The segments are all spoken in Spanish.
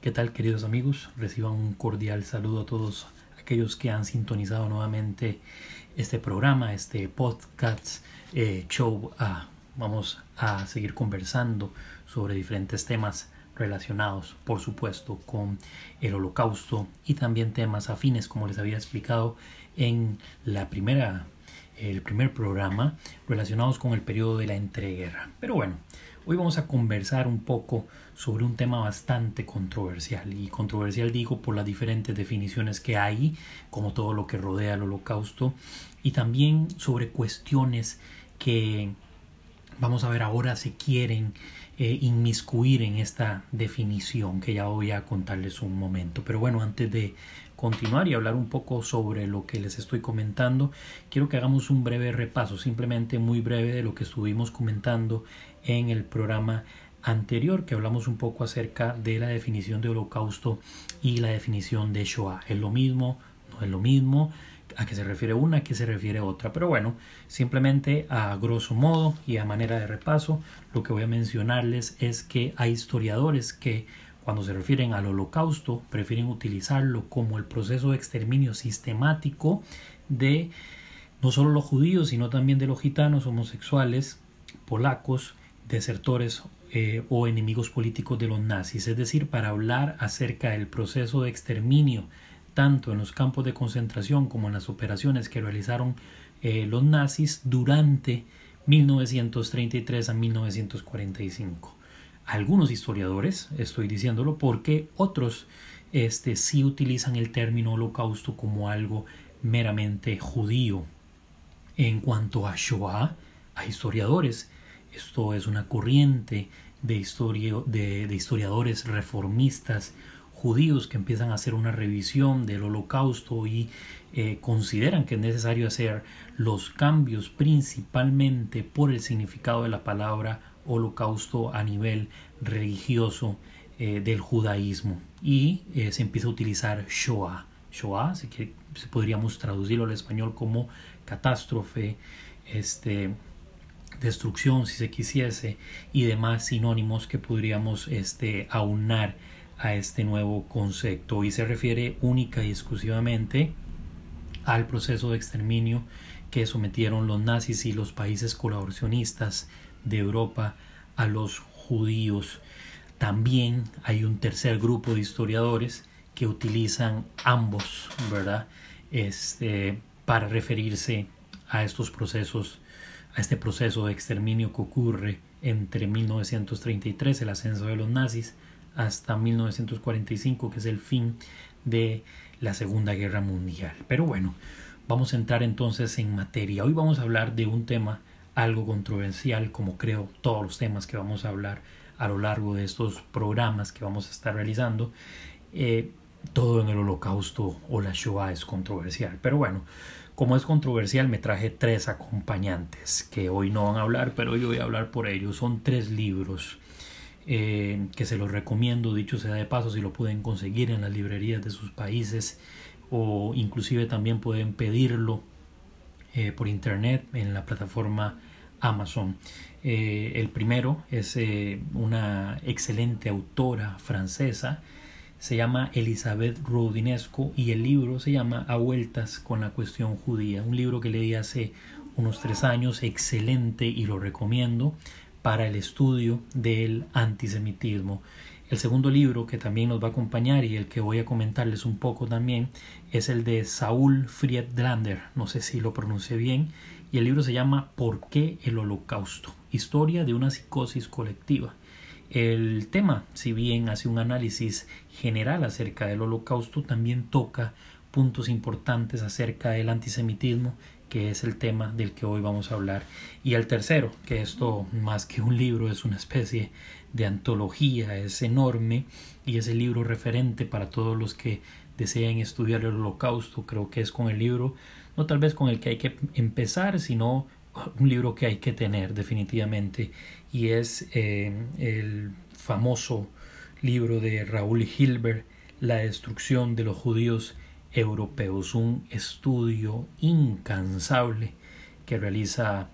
¿Qué tal queridos amigos? Reciban un cordial saludo a todos aquellos que han sintonizado nuevamente este programa, este podcast eh, show. Ah, vamos a seguir conversando sobre diferentes temas relacionados, por supuesto, con el holocausto y también temas afines, como les había explicado en la primera, el primer programa, relacionados con el periodo de la entreguerra. Pero bueno, Hoy vamos a conversar un poco sobre un tema bastante controversial y controversial digo por las diferentes definiciones que hay, como todo lo que rodea al holocausto, y también sobre cuestiones que vamos a ver ahora se quieren eh, inmiscuir en esta definición que ya voy a contarles un momento. Pero bueno, antes de continuar y hablar un poco sobre lo que les estoy comentando, quiero que hagamos un breve repaso, simplemente muy breve de lo que estuvimos comentando en el programa anterior que hablamos un poco acerca de la definición de holocausto y la definición de Shoah. ¿Es lo mismo? ¿No es lo mismo? ¿A qué se refiere una? ¿A qué se refiere otra? Pero bueno, simplemente a grosso modo y a manera de repaso, lo que voy a mencionarles es que hay historiadores que cuando se refieren al holocausto, prefieren utilizarlo como el proceso de exterminio sistemático de no solo los judíos, sino también de los gitanos, homosexuales, polacos, desertores eh, o enemigos políticos de los nazis, es decir, para hablar acerca del proceso de exterminio, tanto en los campos de concentración como en las operaciones que realizaron eh, los nazis durante 1933 a 1945 algunos historiadores, estoy diciéndolo porque otros este, sí utilizan el término holocausto como algo meramente judío. En cuanto a Shoah, a historiadores, esto es una corriente de, de, historiadores reformistas judíos que empiezan a hacer una revisión del holocausto y eh, consideran que es necesario hacer los cambios principalmente por el significado de la palabra holocausto a nivel religioso eh, del judaísmo y eh, se empieza a utilizar Shoah. Shoah, así que podríamos traducirlo al español como catástrofe, este, destrucción si se quisiese y demás sinónimos que podríamos este, aunar a este nuevo concepto y se refiere única y exclusivamente al proceso de exterminio que sometieron los nazis y los países colaboracionistas de Europa a los judíos. También hay un tercer grupo de historiadores que utilizan ambos, ¿verdad? Este, para referirse a estos procesos, a este proceso de exterminio que ocurre entre 1933, el ascenso de los nazis, hasta 1945, que es el fin de la Segunda Guerra Mundial. Pero bueno, vamos a entrar entonces en materia. Hoy vamos a hablar de un tema algo controversial, como creo todos los temas que vamos a hablar a lo largo de estos programas que vamos a estar realizando. Eh, todo en el holocausto o la Shoah es controversial. Pero bueno, como es controversial, me traje tres acompañantes que hoy no van a hablar, pero yo voy a hablar por ellos. Son tres libros eh, que se los recomiendo, dicho sea de paso, si lo pueden conseguir en las librerías de sus países o inclusive también pueden pedirlo eh, por internet en la plataforma Amazon. Eh, el primero es una excelente autora francesa, se llama Elizabeth Rodinesco y el libro se llama A vueltas con la cuestión judía, un libro que leí hace unos tres años, excelente y lo recomiendo para el estudio del antisemitismo. El segundo libro que también nos va a acompañar y el que voy a comentarles un poco también es el de Saúl Friedlander, no sé si lo pronuncié bien, y el libro se llama ¿Por qué el holocausto? Historia de una psicosis colectiva. El tema, si bien hace un análisis general acerca del holocausto, también toca puntos importantes acerca del antisemitismo, que es el tema del que hoy vamos a hablar. Y el tercero, que esto más que un libro es una especie de antología, es enorme y es el libro referente para todos los que deseen estudiar el holocausto. Creo que es con el libro no tal vez con el que hay que empezar, sino un libro que hay que tener definitivamente y es eh, el famoso libro de Raúl Hilbert, La destrucción de los judíos europeos, un estudio incansable que realiza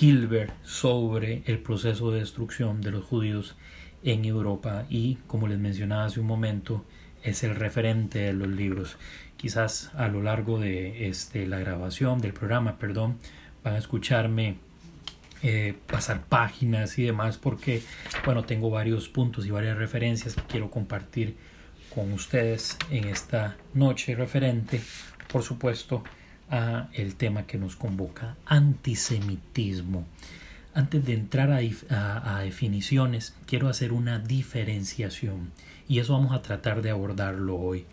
Hilbert sobre el proceso de destrucción de los judíos en Europa y, como les mencionaba hace un momento, es el referente de los libros. Quizás a lo largo de este, la grabación del programa, perdón, van a escucharme eh, pasar páginas y demás porque, bueno, tengo varios puntos y varias referencias que quiero compartir con ustedes en esta noche referente, por supuesto, a el tema que nos convoca, antisemitismo. Antes de entrar a, definiciones, quiero hacer una diferenciación y eso vamos a tratar de abordarlo hoy.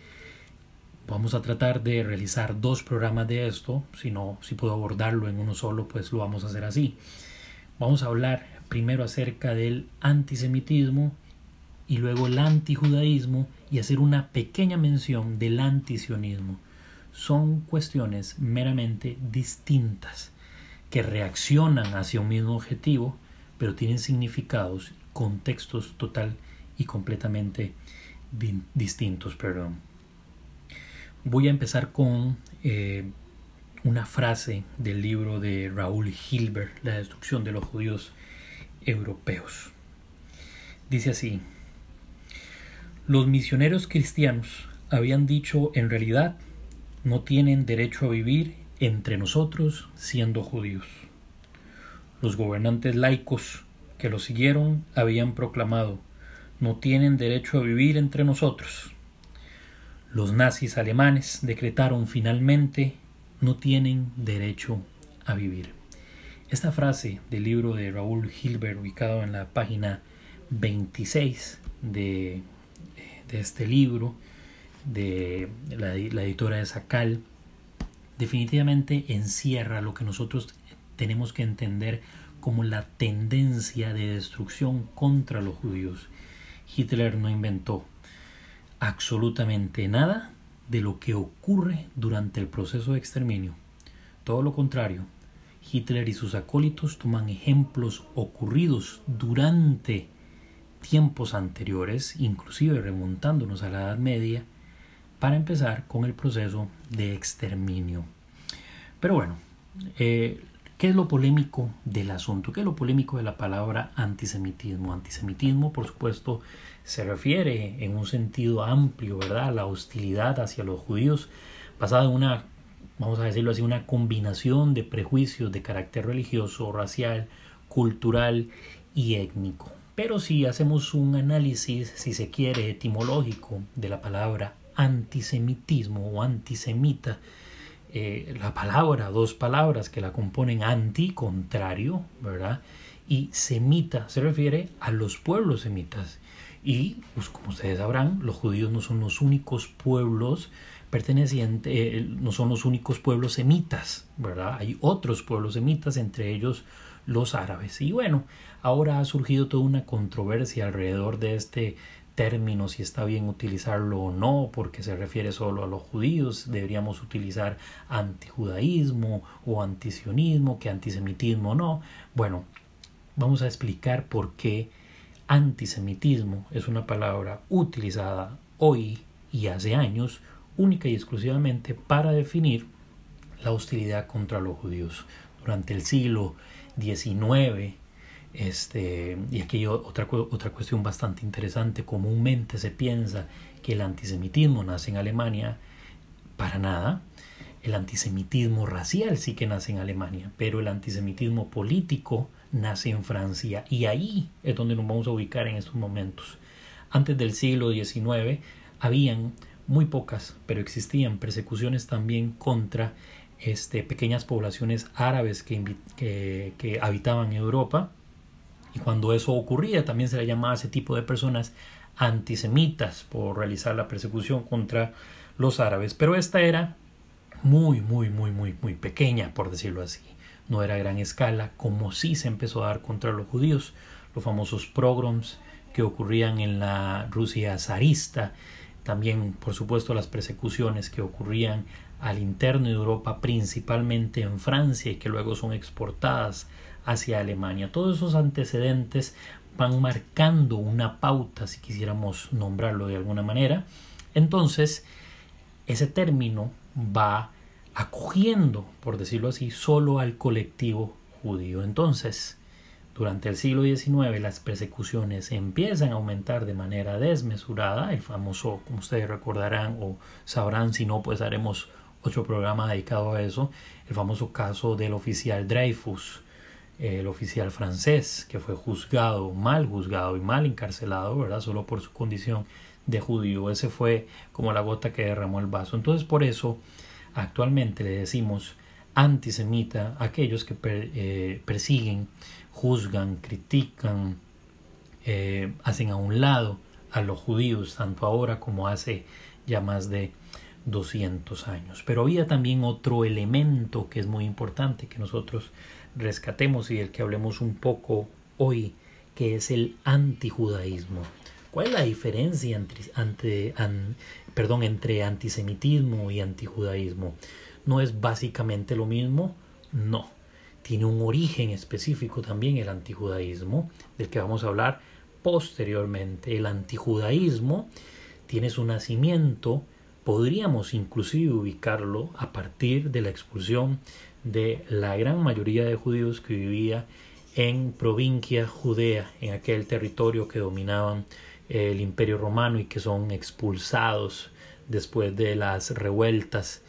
Vamos a tratar de realizar dos programas de esto, si no, si puedo abordarlo en uno solo, pues lo vamos a hacer así. Vamos a hablar primero acerca del antisemitismo y luego el antijudaísmo y hacer una pequeña mención del antisionismo. Son cuestiones meramente distintas que reaccionan hacia un mismo objetivo, pero tienen significados, contextos total y completamente distintos. Perdón. Voy a empezar con eh, una frase del libro de Raúl Hilbert, La destrucción de los judíos europeos. Dice así, los misioneros cristianos habían dicho en realidad no tienen derecho a vivir entre nosotros siendo judíos. Los gobernantes laicos que los siguieron habían proclamado no tienen derecho a vivir entre nosotros. Los nazis alemanes decretaron finalmente no tienen derecho a vivir. Esta frase del libro de Raúl Hilbert, ubicado en la página 26 de, este libro, de la, la editora de Sacal, definitivamente encierra lo que nosotros tenemos que entender como la tendencia de destrucción contra los judíos. Hitler no inventó absolutamente nada de lo que ocurre durante el proceso de exterminio. Todo lo contrario, Hitler y sus acólitos toman ejemplos ocurridos durante tiempos anteriores, inclusive remontándonos a la Edad Media, para empezar con el proceso de exterminio. Pero bueno, eh, ¿qué es lo polémico del asunto? ¿Qué es lo polémico de la palabra antisemitismo? Antisemitismo, por supuesto, se refiere en un sentido amplio, ¿verdad? A la hostilidad hacia los judíos basada en una, vamos a decirlo así, una combinación de prejuicios de carácter religioso, racial, cultural y étnico. Pero si hacemos un análisis, si se quiere, etimológico de la palabra antisemitismo o antisemita, eh, la palabra, dos palabras que la componen anti, contrario, ¿verdad? Y semita se refiere a los pueblos semitas. Y, pues como ustedes sabrán, los judíos no son los únicos pueblos pertenecientes, eh, no son los únicos pueblos semitas, ¿verdad? Hay otros pueblos semitas, entre ellos los árabes. Y bueno, ahora ha surgido toda una controversia alrededor de este si está bien utilizarlo o no, porque se refiere solo a los judíos, deberíamos utilizar antijudaísmo o antisionismo, que antisemitismo no. Bueno, vamos a explicar por qué antisemitismo es una palabra utilizada hoy y hace años única y exclusivamente para definir la hostilidad contra los judíos. Durante el siglo XIX este, y aquí otra, otra cuestión bastante interesante, comúnmente se piensa que el antisemitismo nace en Alemania, para nada, el antisemitismo racial sí que nace en Alemania, pero el antisemitismo político nace en Francia. Y ahí es donde nos vamos a ubicar en estos momentos. Antes del siglo XIX habían muy pocas, pero existían persecuciones también contra este, pequeñas poblaciones árabes que, que, que habitaban Europa y cuando eso ocurría, también se le llamaba a ese tipo de personas antisemitas por realizar la persecución contra los árabes. Pero esta era muy, muy, muy, muy, muy pequeña, por decirlo así. No era gran escala, como sí se empezó a dar contra los judíos, los famosos pogroms que ocurrían en la Rusia zarista, también, por supuesto, las persecuciones que ocurrían al interno de Europa, principalmente en Francia, y que luego son exportadas hacia Alemania. Todos esos antecedentes van marcando una pauta, si quisiéramos nombrarlo de alguna manera. Entonces, ese término va acogiendo, por decirlo así, solo al colectivo judío. Entonces, durante el siglo XIX las persecuciones empiezan a aumentar de manera desmesurada, el famoso, como ustedes recordarán o sabrán, si no, pues haremos otro programa dedicado a eso, el famoso caso del oficial Dreyfus, el oficial francés que fue juzgado, mal juzgado y mal encarcelado, ¿verdad? Solo por su condición de judío. Ese fue como la gota que derramó el vaso. Entonces por eso actualmente le decimos antisemita a aquellos que eh, persiguen, juzgan, critican, eh, hacen a un lado a los judíos, tanto ahora como hace ya más de 200 años. Pero había también otro elemento que es muy importante que nosotros rescatemos y del que hablemos un poco hoy, que es el antijudaísmo. ¿Cuál es la diferencia entre, perdón, entre antisemitismo y antijudaísmo? ¿No es básicamente lo mismo? No. Tiene un origen específico también el antijudaísmo, del que vamos a hablar posteriormente. El antijudaísmo tiene su nacimiento, podríamos inclusive ubicarlo a partir de la expulsión de la gran mayoría de judíos que vivía en provincia judea, en aquel territorio que dominaban el imperio romano y que son expulsados después de las revueltas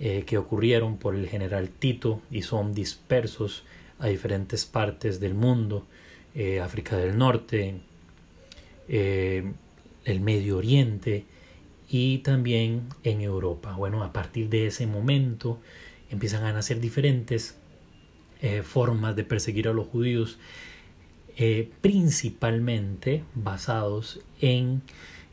eh, que ocurrieron por el general Tito y son dispersos a diferentes partes del mundo, eh, África del Norte, eh, el Medio Oriente y también en Europa. Bueno, a partir de ese momento empiezan a nacer diferentes eh, formas de perseguir a los judíos, eh, principalmente basados en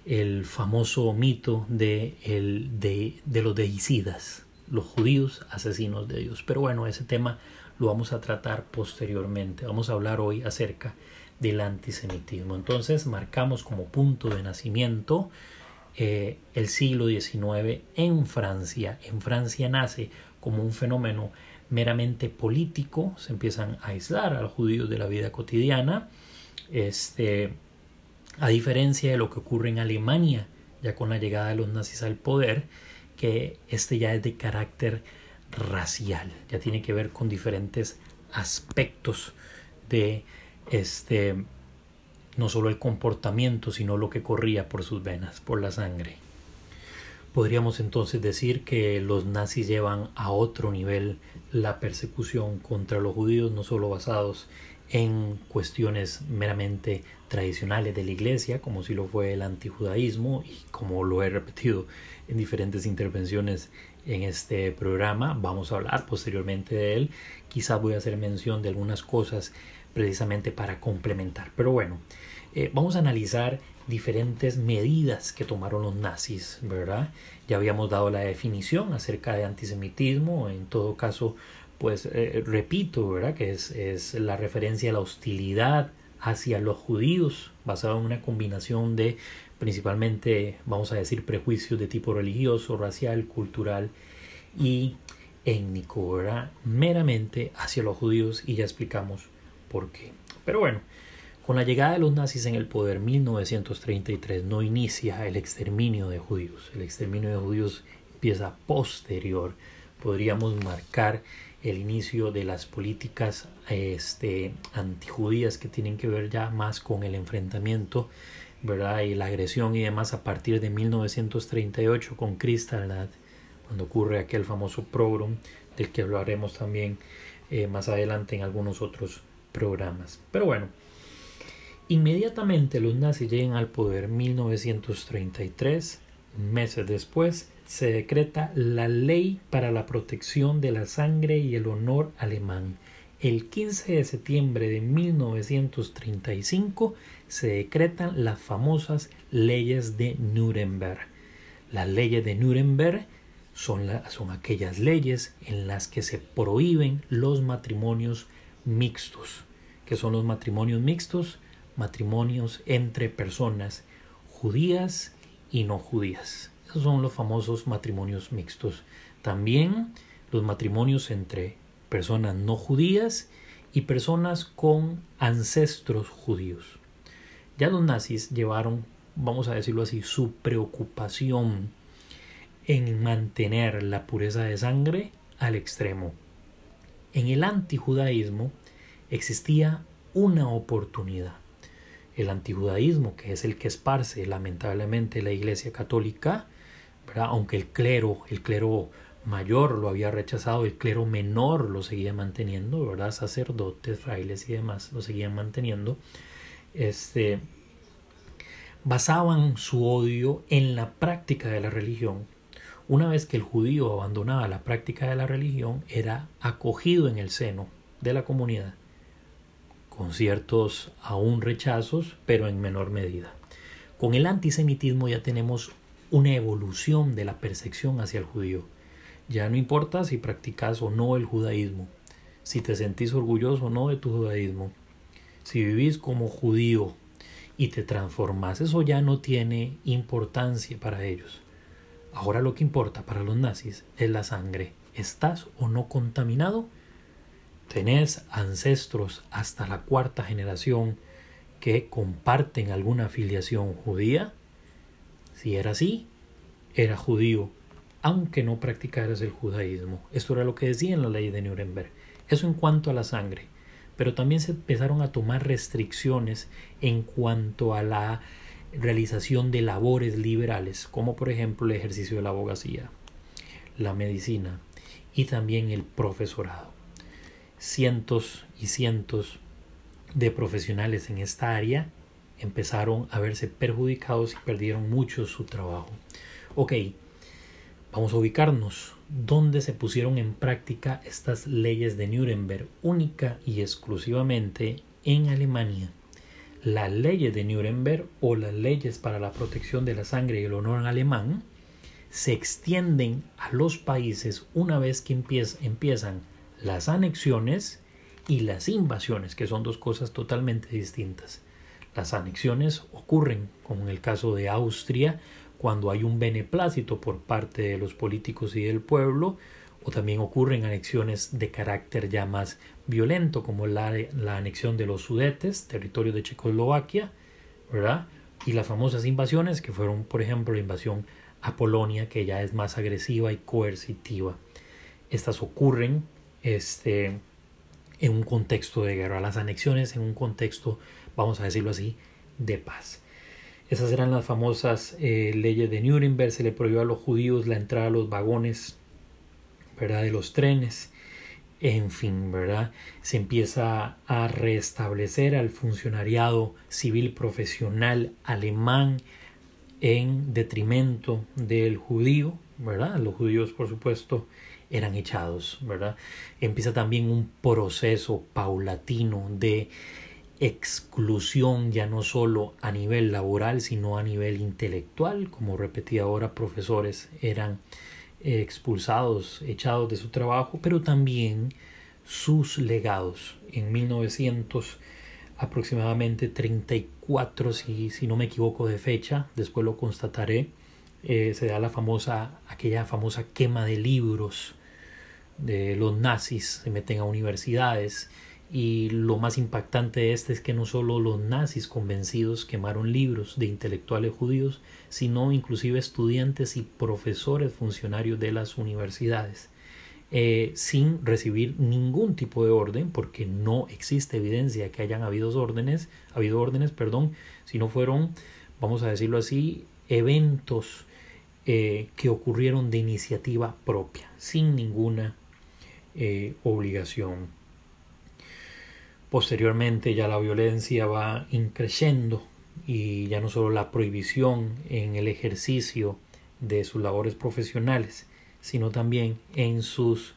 el famoso mito de, el, de, de los deicidas, los judíos asesinos de Dios. Pero bueno, ese tema lo vamos a tratar posteriormente. Vamos a hablar hoy acerca del antisemitismo. Entonces marcamos como punto de nacimiento eh, el siglo XIX en Francia. En Francia nace como un fenómeno meramente político, se empiezan a aislar a los judíos de la vida cotidiana, este, a diferencia de lo que ocurre en Alemania, ya con la llegada de los nazis al poder, que este ya es de carácter racial, ya tiene que ver con diferentes aspectos de este no solo el comportamiento, sino lo que corría por sus venas, por la sangre. Podríamos entonces decir que los nazis llevan a otro nivel la persecución contra los judíos, no solo basados en cuestiones meramente tradicionales de la iglesia, como si lo fue el antijudaísmo y como lo he repetido en diferentes intervenciones en este programa. Vamos a hablar posteriormente de él. Quizás voy a hacer mención de algunas cosas precisamente para complementar. Pero bueno, eh, vamos a analizar diferentes medidas que tomaron los nazis, ¿verdad? Ya habíamos dado la definición acerca de antisemitismo, en todo caso, pues eh, repito, ¿verdad? Que es, es la referencia a la hostilidad hacia los judíos, basada en una combinación de principalmente, vamos a decir, prejuicios de tipo religioso, racial, cultural y étnico, ¿verdad? Meramente hacia los judíos y ya explicamos por qué. Pero bueno, con la llegada de los nazis en el poder 1933 no inicia el exterminio de judíos. El exterminio de judíos empieza posterior. Podríamos marcar el inicio de las políticas este, antijudías que tienen que ver ya más con el enfrentamiento ¿verdad? y la agresión y demás a partir de 1938 con Kristallnacht, cuando ocurre aquel famoso pogrom del que hablaremos también eh, más adelante en algunos otros programas. Pero bueno, Inmediatamente los nazis llegan al poder 1933, meses después, se decreta la Ley para la Protección de la Sangre y el Honor Alemán. El 15 de septiembre de 1935 se decretan las famosas leyes de Nuremberg. Las leyes de Nuremberg son, son aquellas leyes en las que se prohíben los matrimonios mixtos. ¿Qué son los matrimonios mixtos? Matrimonios entre personas judías y no judías. Esos son los famosos matrimonios mixtos. También los matrimonios entre personas no judías y personas con ancestros judíos. Ya los nazis llevaron, vamos a decirlo así, su preocupación en mantener la pureza de sangre al extremo. En el antijudaísmo existía una oportunidad. El antijudaísmo, que es el que esparce lamentablemente la Iglesia Católica, aunque el clero, el clero mayor lo había rechazado, el clero menor lo seguía manteniendo, ¿verdad? Sacerdotes, frailes y demás lo seguían manteniendo. Este, basaban su odio en la práctica de la religión. Una vez que el judío abandonaba la práctica de la religión, era acogido en el seno de la comunidad, con ciertos aún rechazos, pero en menor medida. Con el antisemitismo ya tenemos una evolución de la percepción hacia el judío. Ya no importa si practicas o no el judaísmo, si te sentís orgulloso o no de tu judaísmo, si vivís como judío y te transformas, eso ya no tiene importancia para ellos. Ahora lo que importa para los nazis es la sangre. ¿Estás o no contaminado? ¿Tenés ancestros hasta la cuarta generación que comparten alguna afiliación judía? Si era así, era judío aunque no practicaras el judaísmo. Esto era lo que decía en la ley de Nuremberg. Eso en cuanto a la sangre. Pero también se empezaron a tomar restricciones en cuanto a la realización de labores liberales, como por ejemplo el ejercicio de la abogacía, la medicina y también el profesorado. Cientos y cientos de profesionales en esta área empezaron a verse perjudicados y perdieron mucho su trabajo. Ok, Vamos a ubicarnos dónde se pusieron en práctica estas leyes de Nuremberg única y exclusivamente en Alemania. Las leyes de Nuremberg o las leyes para la protección de la sangre y el honor en alemán se extienden a los países una vez que empiezan las anexiones y las invasiones, que son dos cosas totalmente distintas. Las anexiones ocurren, como en el caso de Austria, cuando hay un beneplácito por parte de los políticos y del pueblo, o también ocurren anexiones de carácter ya más violento, como la, anexión de los Sudetes, territorio de Checoslovaquia, ¿verdad? Y las famosas invasiones, que fueron, por ejemplo, la invasión a Polonia, que ya es más agresiva y coercitiva. Estas ocurren este, en un contexto de guerra, las anexiones en un contexto, vamos a decirlo así, de paz. Esas eran las famosas eh, leyes de Nuremberg. Se le prohibió a los judíos la entrada a los vagones, ¿verdad? De los trenes. En fin, ¿verdad? Se empieza a restablecer al funcionariado civil profesional alemán en detrimento del judío, ¿verdad? Los judíos, por supuesto, eran echados, ¿verdad? Empieza también un proceso paulatino de exclusión ya no solo a nivel laboral, sino a nivel intelectual. Como repetí ahora, profesores eran eh, expulsados, echados de su trabajo, pero también sus legados. En 1900 aproximadamente 34, si, si no me equivoco de fecha, después lo constataré, eh, se da la famosa, aquella famosa quema de libros de los nazis, se meten a universidades, y lo más impactante de este es que no solo los nazis convencidos quemaron libros de intelectuales judíos, sino inclusive estudiantes y profesores funcionarios de las universidades, eh, sin recibir ningún tipo de orden, porque no existe evidencia que hayan habido órdenes, habido órdenes, perdón, sino fueron, vamos a decirlo así, eventos eh, que ocurrieron de iniciativa propia, sin ninguna eh, obligación Posteriormente ya la violencia va increciendo y ya no solo la prohibición en el ejercicio de sus labores profesionales, sino también en sus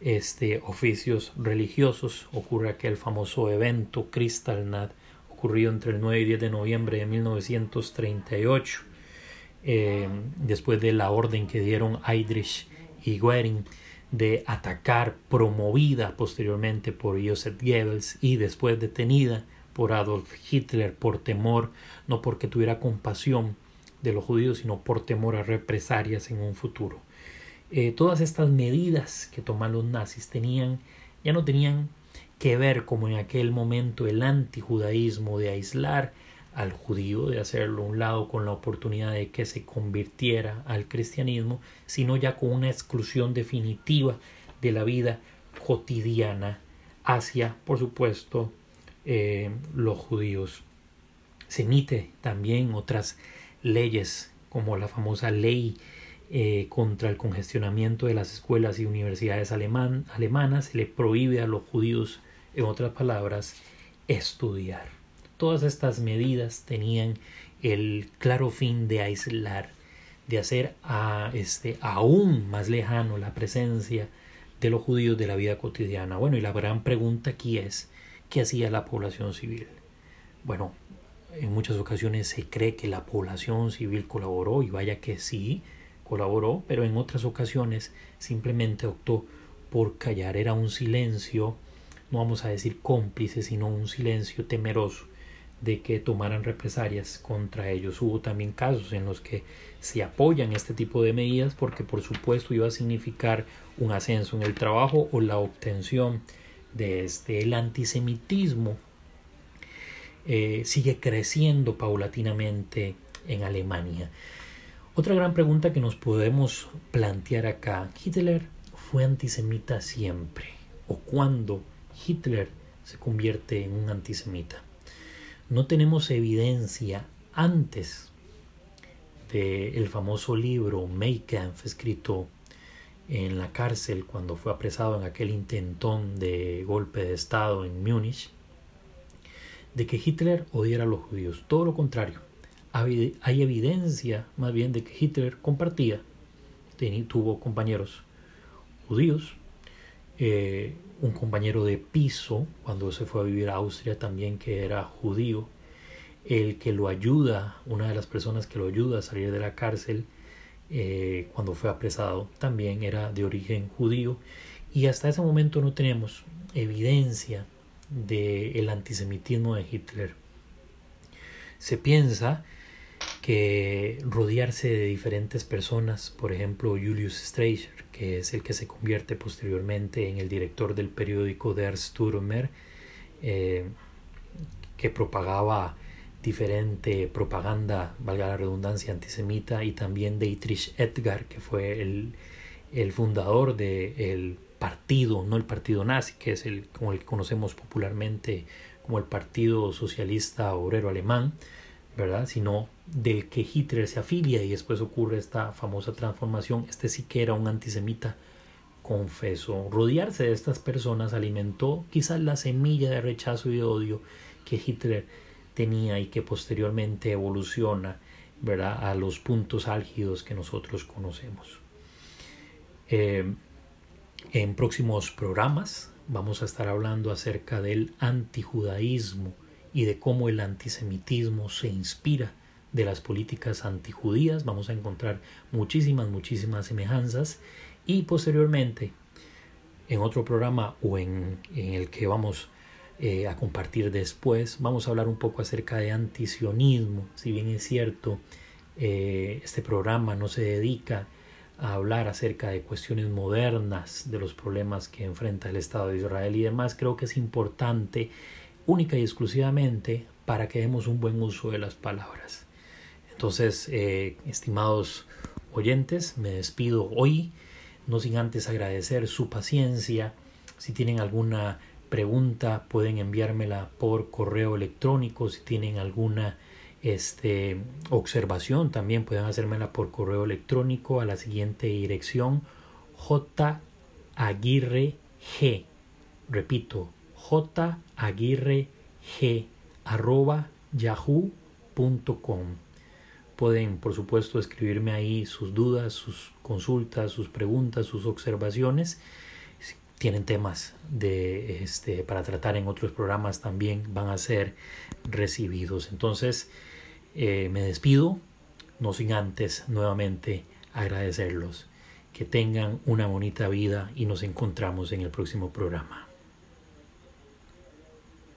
este, oficios religiosos. Ocurre aquel famoso evento Kristallnacht ocurrido entre el 9 y 10 de noviembre de 1938, eh, después de la orden que dieron Heydrich y Goering de atacar, promovida posteriormente por Joseph Goebbels y después detenida por Adolf Hitler por temor, no porque tuviera compasión de los judíos, sino por temor a represalias en un futuro. Eh, todas estas medidas que toman los nazis tenían, ya no tenían que ver como en aquel momento el antijudaísmo de aislar al judío, de hacerlo a un lado con la oportunidad de que se convirtiera al cristianismo, sino ya con una exclusión definitiva de la vida cotidiana hacia, por supuesto, eh, los judíos. Se emite también otras leyes como la famosa ley eh, contra el congestionamiento de las escuelas y universidades alemanas. Se le prohíbe a los judíos, en otras palabras, estudiar. Todas estas medidas tenían el claro fin de aislar, de hacer a este aún más lejano la presencia de los judíos de la vida cotidiana. Bueno, y la gran pregunta aquí es ¿qué hacía la población civil? Bueno, en muchas ocasiones se cree que la población civil colaboró y vaya que sí, colaboró, pero en otras ocasiones simplemente optó por callar. Era un silencio, no vamos a decir cómplice, sino un silencio temeroso de que tomaran represalias contra ellos. Hubo también casos en los que se apoyan este tipo de medidas porque por supuesto iba a significar un ascenso en el trabajo o la obtención de este el antisemitismo eh, sigue creciendo paulatinamente en Alemania. Otra gran pregunta que nos podemos plantear acá, ¿Hitler fue antisemita siempre? ¿O cuándo Hitler se convierte en un antisemita? No tenemos evidencia antes del el famoso libro Mein escrito en la cárcel cuando fue apresado en aquel intentón de golpe de Estado en Múnich, de que Hitler odiara a los judíos. Todo lo contrario. Hay evidencia más bien de que Hitler compartía, tuvo compañeros judíos, eh, un compañero de piso cuando se fue a vivir a Austria también que era judío, el que lo ayuda, una de las personas que lo ayuda a salir de la cárcel eh, cuando fue apresado, también era de origen judío y hasta ese momento no tenemos evidencia del antisemitismo de Hitler. Se piensa que rodearse de diferentes personas, por ejemplo Julius Streicher, que es el que se convierte posteriormente en el director del periódico Der Stürmer, eh, que propagaba diferente propaganda, valga la redundancia, antisemita, y también Dietrich Edgar, que fue el, el fundador del partido, no el partido nazi, que es el como el que conocemos popularmente como el Partido Socialista Obrero Alemán, ¿verdad? Sino del que Hitler se afilia y después ocurre esta famosa transformación. Este sí que era un antisemita confeso. Rodearse de estas personas alimentó quizás la semilla de rechazo y de odio que Hitler tenía y que posteriormente evoluciona ¿verdad? a los puntos álgidos que nosotros conocemos. Eh, en próximos programas vamos a estar hablando acerca del antijudaísmo y de cómo el antisemitismo se inspira de las políticas antijudías. Vamos a encontrar muchísimas, muchísimas semejanzas y posteriormente en otro programa o en, el que vamos eh, a compartir después, vamos a hablar un poco acerca de antisionismo. Si bien es cierto, eh, este programa no se dedica a hablar acerca de cuestiones modernas, de los problemas que enfrenta el Estado de Israel y demás, creo que es importante única y exclusivamente para que demos un buen uso de las palabras. Entonces, eh, estimados oyentes, me despido hoy, no sin antes agradecer su paciencia. Si tienen alguna pregunta, pueden enviármela por correo electrónico. Si tienen alguna este, observación, también pueden hacérmela por correo electrónico a la siguiente dirección J Aguirre G. Repito, J Aguirre G arroba yahoo.com. Pueden, por supuesto, escribirme ahí sus dudas, sus consultas, sus preguntas, sus observaciones. Si tienen temas de este para tratar en otros programas también van a ser recibidos. Entonces, eh, me despido, no sin antes nuevamente agradecerlos. Que tengan una bonita vida y nos encontramos en el próximo programa.